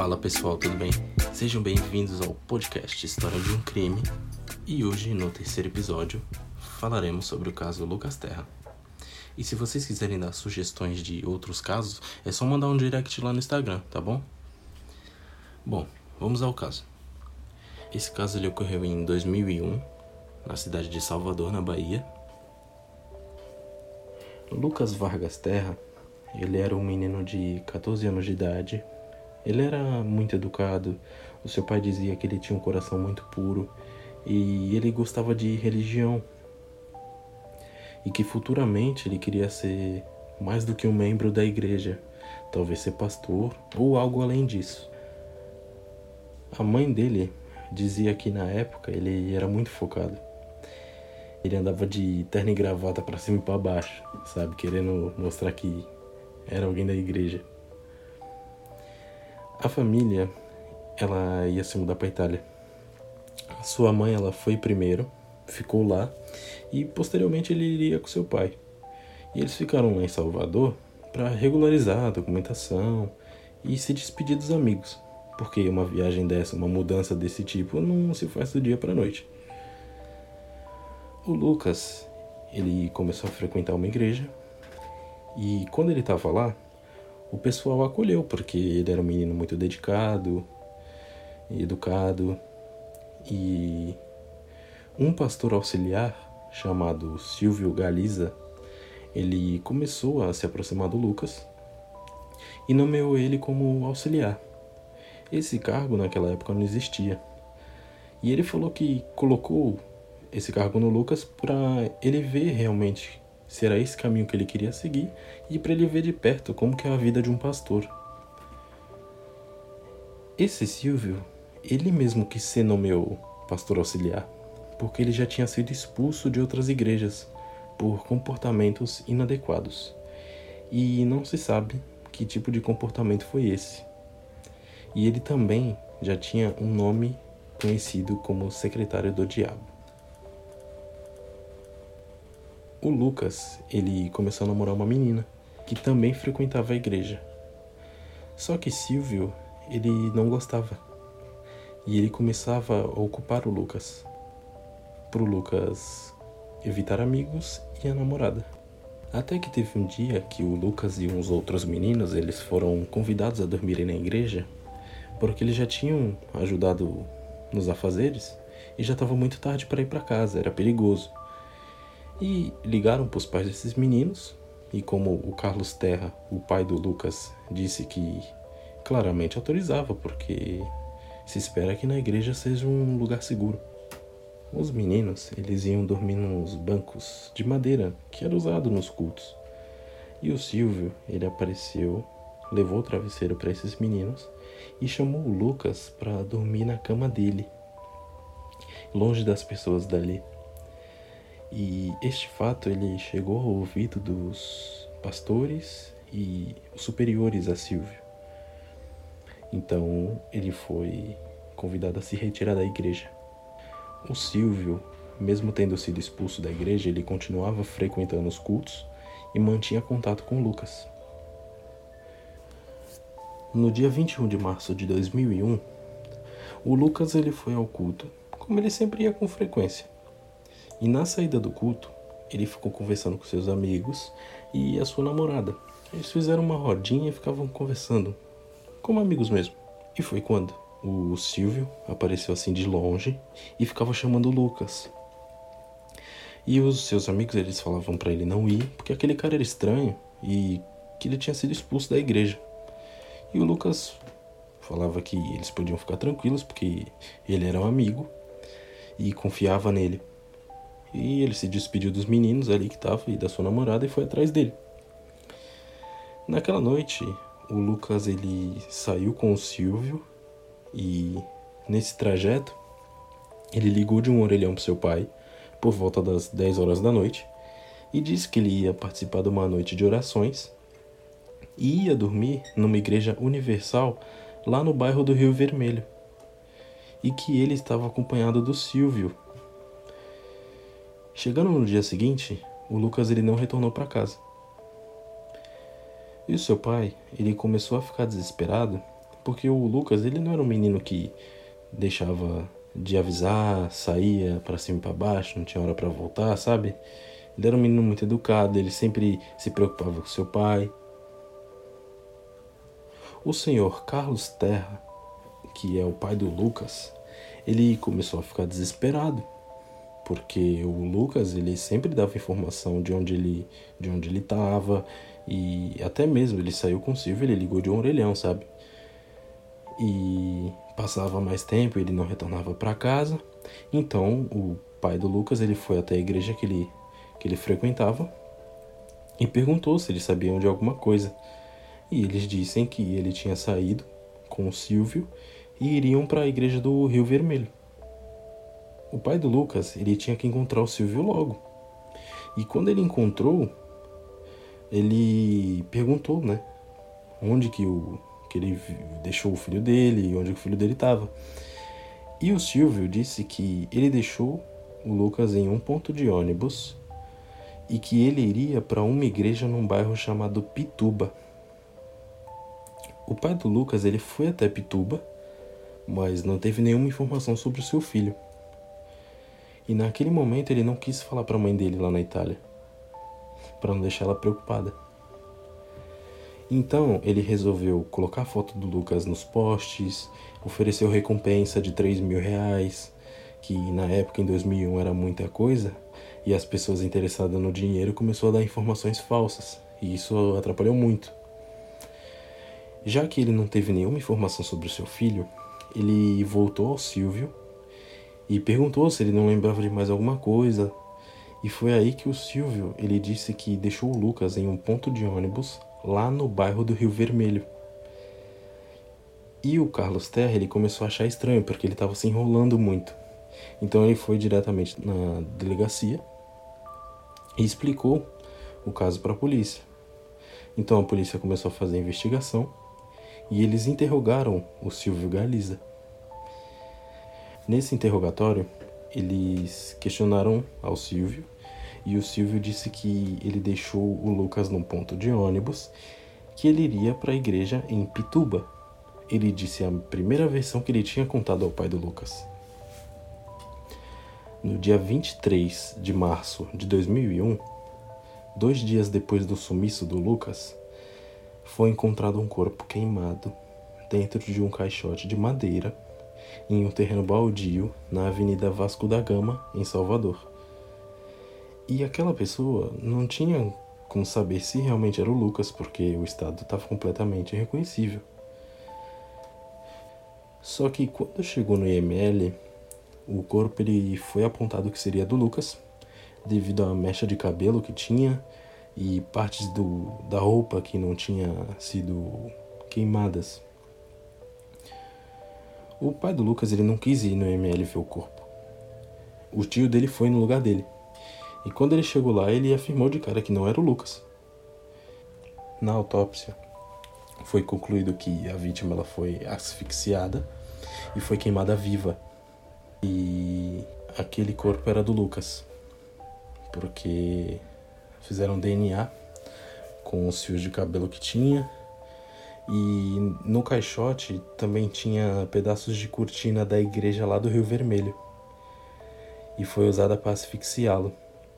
Fala pessoal, tudo bem? Sejam bem-vindos ao podcast História de um Crime e hoje, no terceiro episódio, falaremos sobre o caso Lucas Terra. E se vocês quiserem dar sugestões de outros casos, é só mandar um direct lá no Instagram, tá bom? Bom, vamos ao caso. Esse caso ele ocorreu em 2001, na cidade de Salvador, na Bahia. Lucas Vargas Terra, ele era um menino de 14 anos de idade. Ele era muito educado. O seu pai dizia que ele tinha um coração muito puro e ele gostava de religião. E que futuramente ele queria ser mais do que um membro da igreja, talvez ser pastor ou algo além disso. A mãe dele dizia que na época ele era muito focado. Ele andava de terno e gravata para cima e para baixo, sabe, querendo mostrar que era alguém da igreja. A família, ela ia se mudar para Itália. A sua mãe, ela foi primeiro, ficou lá e posteriormente ele iria com seu pai. E eles ficaram lá em Salvador para regularizar a documentação e se despedir dos amigos porque uma viagem dessa, uma mudança desse tipo, não se faz do dia para noite. O Lucas, ele começou a frequentar uma igreja e quando ele estava lá, o pessoal acolheu porque ele era um menino muito dedicado educado e um pastor auxiliar chamado Silvio Galiza, ele começou a se aproximar do Lucas e nomeou ele como auxiliar. Esse cargo naquela época não existia. E ele falou que colocou esse cargo no Lucas para ele ver realmente se era esse caminho que ele queria seguir e para ele ver de perto como que é a vida de um pastor. Esse Silvio, ele mesmo que se nomeou pastor auxiliar, porque ele já tinha sido expulso de outras igrejas por comportamentos inadequados. E não se sabe que tipo de comportamento foi esse. E ele também já tinha um nome conhecido como secretário do diabo. O Lucas, ele começou a namorar uma menina que também frequentava a igreja. Só que Silvio, ele não gostava. E ele começava a ocupar o Lucas. Pro Lucas evitar amigos e a namorada. Até que teve um dia que o Lucas e uns outros meninos, eles foram convidados a dormirem na igreja porque eles já tinham ajudado nos afazeres e já estava muito tarde para ir para casa, era perigoso. E ligaram para os pais desses meninos, e como o Carlos Terra, o pai do Lucas, disse que claramente autorizava, porque se espera que na igreja seja um lugar seguro. Os meninos, eles iam dormir nos bancos de madeira que era usado nos cultos. E o Silvio, ele apareceu, levou o travesseiro para esses meninos e chamou o Lucas para dormir na cama dele, longe das pessoas dali. E este fato ele chegou ao ouvido dos pastores e os superiores a Silvio. Então ele foi convidado a se retirar da igreja. O Silvio, mesmo tendo sido expulso da igreja, ele continuava frequentando os cultos e mantinha contato com Lucas. No dia 21 de março de 2001, o Lucas ele foi ao culto, como ele sempre ia com frequência. E na saída do culto, ele ficou conversando com seus amigos e a sua namorada. Eles fizeram uma rodinha e ficavam conversando, como amigos mesmo. E foi quando o Silvio apareceu assim de longe e ficava chamando o Lucas. E os seus amigos eles falavam para ele não ir, porque aquele cara era estranho e que ele tinha sido expulso da igreja. E o Lucas falava que eles podiam ficar tranquilos porque ele era um amigo e confiava nele. E ele se despediu dos meninos ali que estava e da sua namorada e foi atrás dele. Naquela noite, o Lucas ele saiu com o Silvio e nesse trajeto ele ligou de um orelhão pro seu pai por volta das 10 horas da noite e disse que ele ia participar de uma noite de orações e ia dormir numa igreja universal lá no bairro do Rio Vermelho. E que ele estava acompanhado do Silvio. Chegando no dia seguinte, o Lucas ele não retornou para casa. E o seu pai, ele começou a ficar desesperado porque o Lucas, ele não era um menino que deixava de avisar, saía para cima e para baixo, não tinha hora para voltar, sabe? Ele era um menino muito educado, ele sempre se preocupava com seu pai. O senhor Carlos Terra, que é o pai do Lucas, ele começou a ficar desesperado, porque o Lucas ele sempre dava informação de onde ele de onde ele estava e até mesmo ele saiu com o Silvio, ele ligou de um orelhão, sabe? E passava mais tempo, ele não retornava para casa. Então, o pai do Lucas, ele foi até a igreja que ele que ele frequentava e perguntou se eles sabiam de alguma coisa. E eles dissem que ele tinha saído com o Silvio e iriam para a igreja do Rio Vermelho. O pai do Lucas, ele tinha que encontrar o Silvio logo. E quando ele encontrou, ele perguntou, né, onde que o que ele deixou o filho dele e onde o filho dele estava. E o Silvio disse que ele deixou o Lucas em um ponto de ônibus e que ele iria para uma igreja num bairro chamado Pituba. O pai do Lucas ele foi até Pituba, mas não teve nenhuma informação sobre o seu filho. E naquele momento ele não quis falar para a mãe dele lá na Itália, para não deixar ela preocupada. Então ele resolveu colocar a foto do Lucas nos postes, ofereceu recompensa de 3 mil reais, que na época, em 2001, era muita coisa, e as pessoas interessadas no dinheiro começou a dar informações falsas, e isso atrapalhou muito. Já que ele não teve nenhuma informação sobre o seu filho, ele voltou ao Silvio e perguntou se ele não lembrava de mais alguma coisa. E foi aí que o Silvio ele disse que deixou o Lucas em um ponto de ônibus lá no bairro do Rio Vermelho. E o Carlos Terra ele começou a achar estranho porque ele estava se enrolando muito. Então ele foi diretamente na delegacia e explicou o caso para a polícia. Então a polícia começou a fazer a investigação e eles interrogaram o Silvio Galiza. Nesse interrogatório, eles questionaram ao Silvio e o Silvio disse que ele deixou o Lucas num ponto de ônibus, que ele iria para a igreja em Pituba. Ele disse a primeira versão que ele tinha contado ao pai do Lucas. No dia 23 de março de 2001, dois dias depois do sumiço do Lucas, foi encontrado um corpo queimado dentro de um caixote de madeira em um terreno baldio na Avenida Vasco da Gama, em Salvador. E aquela pessoa não tinha como saber se realmente era o Lucas, porque o estado estava completamente irreconhecível. Só que quando chegou no IML, o corpo ele foi apontado que seria do Lucas, devido à mecha de cabelo que tinha e partes do, da roupa que não tinha sido queimadas. O pai do Lucas ele não quis ir no ML ver o corpo. O tio dele foi no lugar dele. E quando ele chegou lá, ele afirmou de cara que não era o Lucas. Na autópsia, foi concluído que a vítima ela foi asfixiada e foi queimada viva. E aquele corpo era do Lucas, porque fizeram DNA com os fios de cabelo que tinha. E no caixote também tinha pedaços de cortina da igreja lá do Rio Vermelho. E foi usada para asfixiá-lo.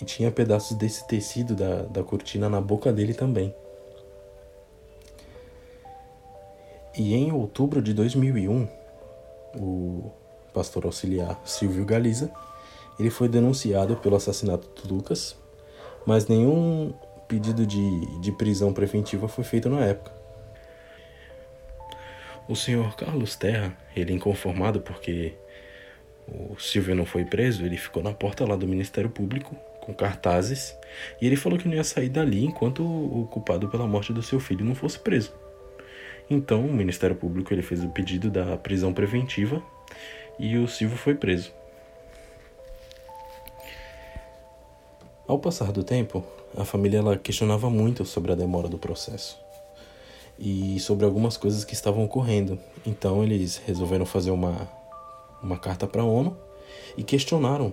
E tinha pedaços desse tecido da, da cortina na boca dele também. E em outubro de 2001, o pastor auxiliar Silvio Galiza, ele foi denunciado pelo assassinato do Lucas mas nenhum pedido de, de prisão preventiva foi feito na época. O senhor Carlos Terra, ele inconformado porque o Silvio não foi preso, ele ficou na porta lá do Ministério Público com cartazes e ele falou que não ia sair dali enquanto o culpado pela morte do seu filho não fosse preso. Então o Ministério Público ele fez o pedido da prisão preventiva e o Silvio foi preso. Ao passar do tempo, a família ela questionava muito sobre a demora do processo e sobre algumas coisas que estavam ocorrendo. Então eles resolveram fazer uma, uma carta para a ONU e questionaram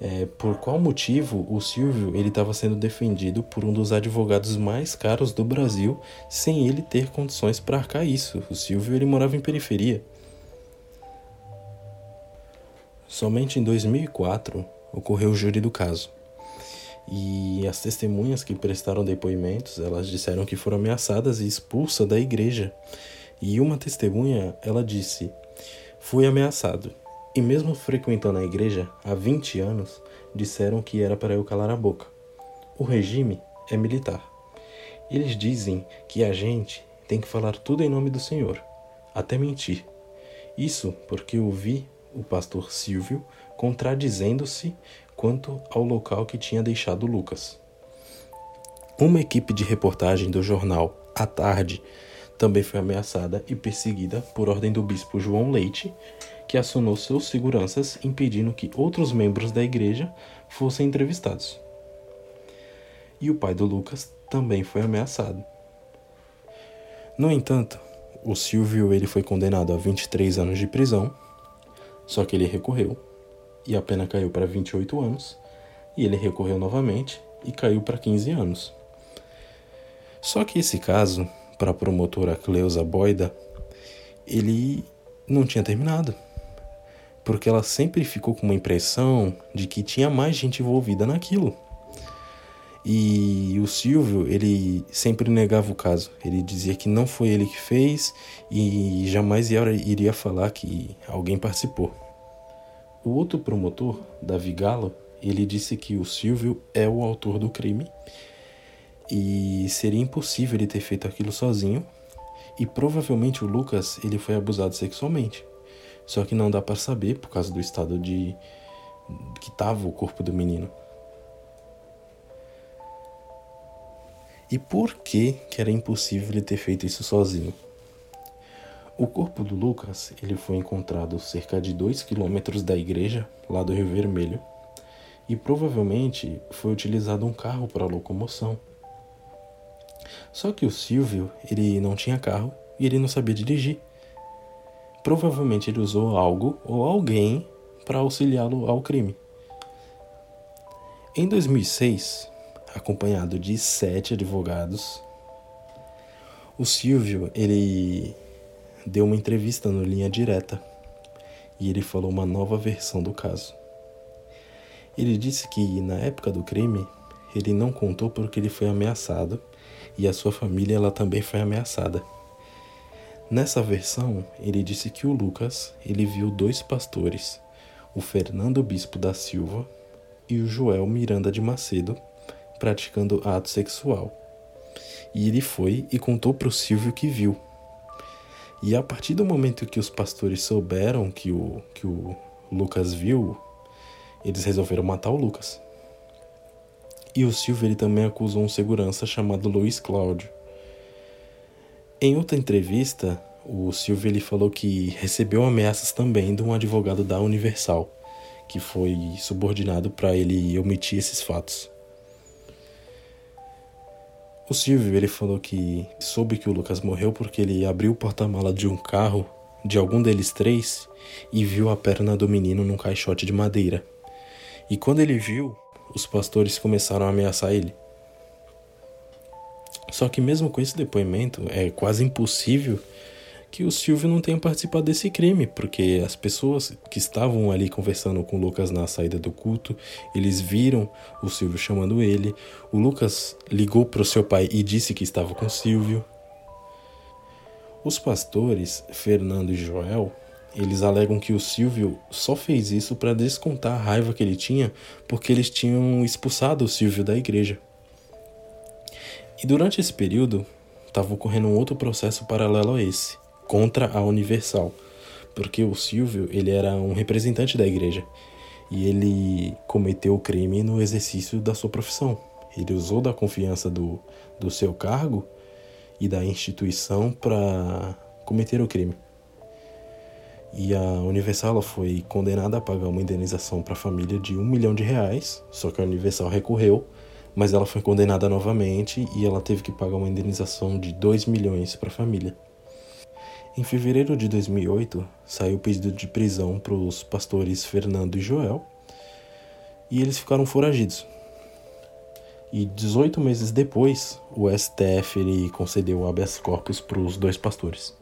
é, por qual motivo o Silvio ele estava sendo defendido por um dos advogados mais caros do Brasil sem ele ter condições para arcar isso. O Silvio ele morava em periferia. Somente em 2004 ocorreu o júri do caso. E as testemunhas que prestaram depoimentos, elas disseram que foram ameaçadas e expulsas da igreja. E uma testemunha, ela disse: "Fui ameaçado e mesmo frequentando a igreja há 20 anos, disseram que era para eu calar a boca. O regime é militar. Eles dizem que a gente tem que falar tudo em nome do Senhor, até mentir. Isso porque eu vi o pastor Silvio contradizendo-se quanto ao local que tinha deixado Lucas. Uma equipe de reportagem do jornal A Tarde também foi ameaçada e perseguida por ordem do bispo João Leite, que acionou seus seguranças impedindo que outros membros da igreja fossem entrevistados. E o pai do Lucas também foi ameaçado. No entanto, o Silvio ele foi condenado a 23 anos de prisão, só que ele recorreu e a pena caiu para 28 anos, e ele recorreu novamente e caiu para 15 anos. Só que esse caso, para a promotora Cleusa Boida, ele não tinha terminado porque ela sempre ficou com uma impressão de que tinha mais gente envolvida naquilo. E o Silvio, ele sempre negava o caso. Ele dizia que não foi ele que fez e jamais iria falar que alguém participou. O outro promotor, Davi Galo, ele disse que o Silvio é o autor do crime e seria impossível ele ter feito aquilo sozinho e provavelmente o Lucas ele foi abusado sexualmente. Só que não dá para saber por causa do estado de que estava o corpo do menino. E por que, que era impossível ele ter feito isso sozinho? O corpo do Lucas ele foi encontrado cerca de 2 quilômetros da igreja, lá do Rio Vermelho, e provavelmente foi utilizado um carro para locomoção. Só que o Silvio ele não tinha carro e ele não sabia dirigir. Provavelmente ele usou algo ou alguém para auxiliá-lo ao crime. Em 2006, acompanhado de sete advogados, o Silvio ele deu uma entrevista no Linha Direta e ele falou uma nova versão do caso. Ele disse que na época do crime ele não contou porque ele foi ameaçado e a sua família ela também foi ameaçada. Nessa versão, ele disse que o Lucas ele viu dois pastores, o Fernando Bispo da Silva e o Joel Miranda de Macedo, praticando ato sexual. E ele foi e contou para o Silvio que viu. E a partir do momento que os pastores souberam que o, que o Lucas viu, eles resolveram matar o Lucas. E o Silvio ele também acusou um segurança chamado Luiz Cláudio em outra entrevista, o Silvio ele falou que recebeu ameaças também de um advogado da Universal, que foi subordinado para ele omitir esses fatos. O Silvio ele falou que soube que o Lucas morreu porque ele abriu o porta-mala de um carro, de algum deles três, e viu a perna do menino num caixote de madeira. E quando ele viu, os pastores começaram a ameaçar ele. Só que mesmo com esse depoimento, é quase impossível que o Silvio não tenha participado desse crime, porque as pessoas que estavam ali conversando com o Lucas na saída do culto, eles viram o Silvio chamando ele. O Lucas ligou para o seu pai e disse que estava com o Silvio. Os pastores, Fernando e Joel, eles alegam que o Silvio só fez isso para descontar a raiva que ele tinha porque eles tinham expulsado o Silvio da igreja. E durante esse período, estava ocorrendo um outro processo paralelo a esse, contra a Universal, porque o Silvio ele era um representante da igreja e ele cometeu o crime no exercício da sua profissão. Ele usou da confiança do, do seu cargo e da instituição para cometer o crime. E a Universal foi condenada a pagar uma indenização para a família de um milhão de reais, só que a Universal recorreu mas ela foi condenada novamente e ela teve que pagar uma indenização de 2 milhões para a família. Em fevereiro de 2008, saiu o pedido de prisão para os pastores Fernando e Joel, e eles ficaram foragidos. E 18 meses depois, o STF concedeu habeas corpus para os dois pastores.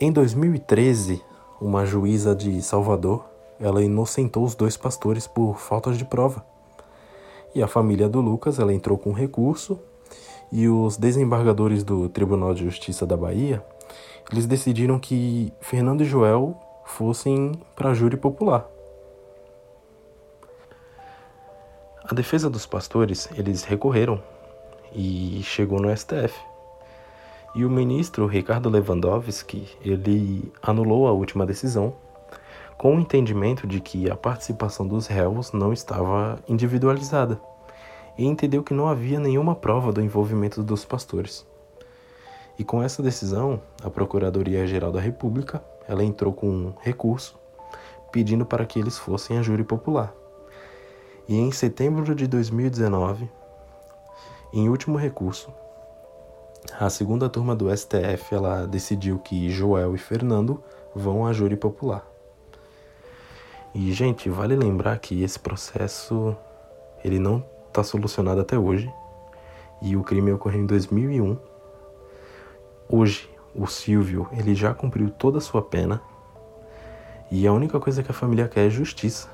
Em 2013, uma juíza de Salvador, ela inocentou os dois pastores por faltas de prova. E a família do Lucas, ela entrou com recurso e os desembargadores do Tribunal de Justiça da Bahia, eles decidiram que Fernando e Joel fossem para júri popular. A defesa dos pastores, eles recorreram e chegou no STF. E o ministro Ricardo Lewandowski, ele anulou a última decisão com o entendimento de que a participação dos réus não estava individualizada e entendeu que não havia nenhuma prova do envolvimento dos pastores. E com essa decisão, a Procuradoria-Geral da República, ela entrou com um recurso pedindo para que eles fossem a júri popular. E em setembro de 2019, em último recurso, a segunda turma do STF ela decidiu que Joel e Fernando vão à júri popular. E gente, vale lembrar que esse processo ele não está solucionado até hoje. E o crime ocorreu em 2001. Hoje, o Silvio ele já cumpriu toda a sua pena. E a única coisa que a família quer é justiça.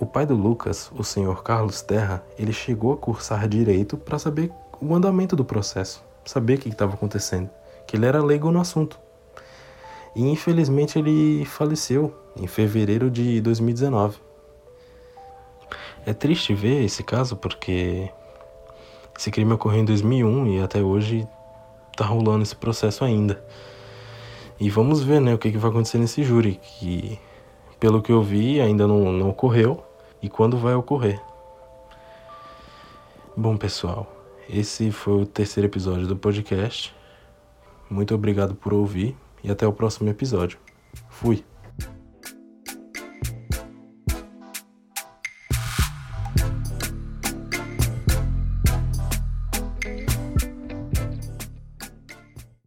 O pai do Lucas, o senhor Carlos Terra, ele chegou a cursar direito para saber o andamento do processo, saber o que estava acontecendo, que ele era leigo no assunto. E infelizmente ele faleceu em fevereiro de 2019. É triste ver esse caso porque esse crime ocorreu em 2001 e até hoje tá rolando esse processo ainda. E vamos ver, né, o que, que vai acontecer nesse júri, que pelo que eu vi ainda não, não ocorreu e quando vai ocorrer. Bom, pessoal, esse foi o terceiro episódio do podcast. Muito obrigado por ouvir e até o próximo episódio. Fui!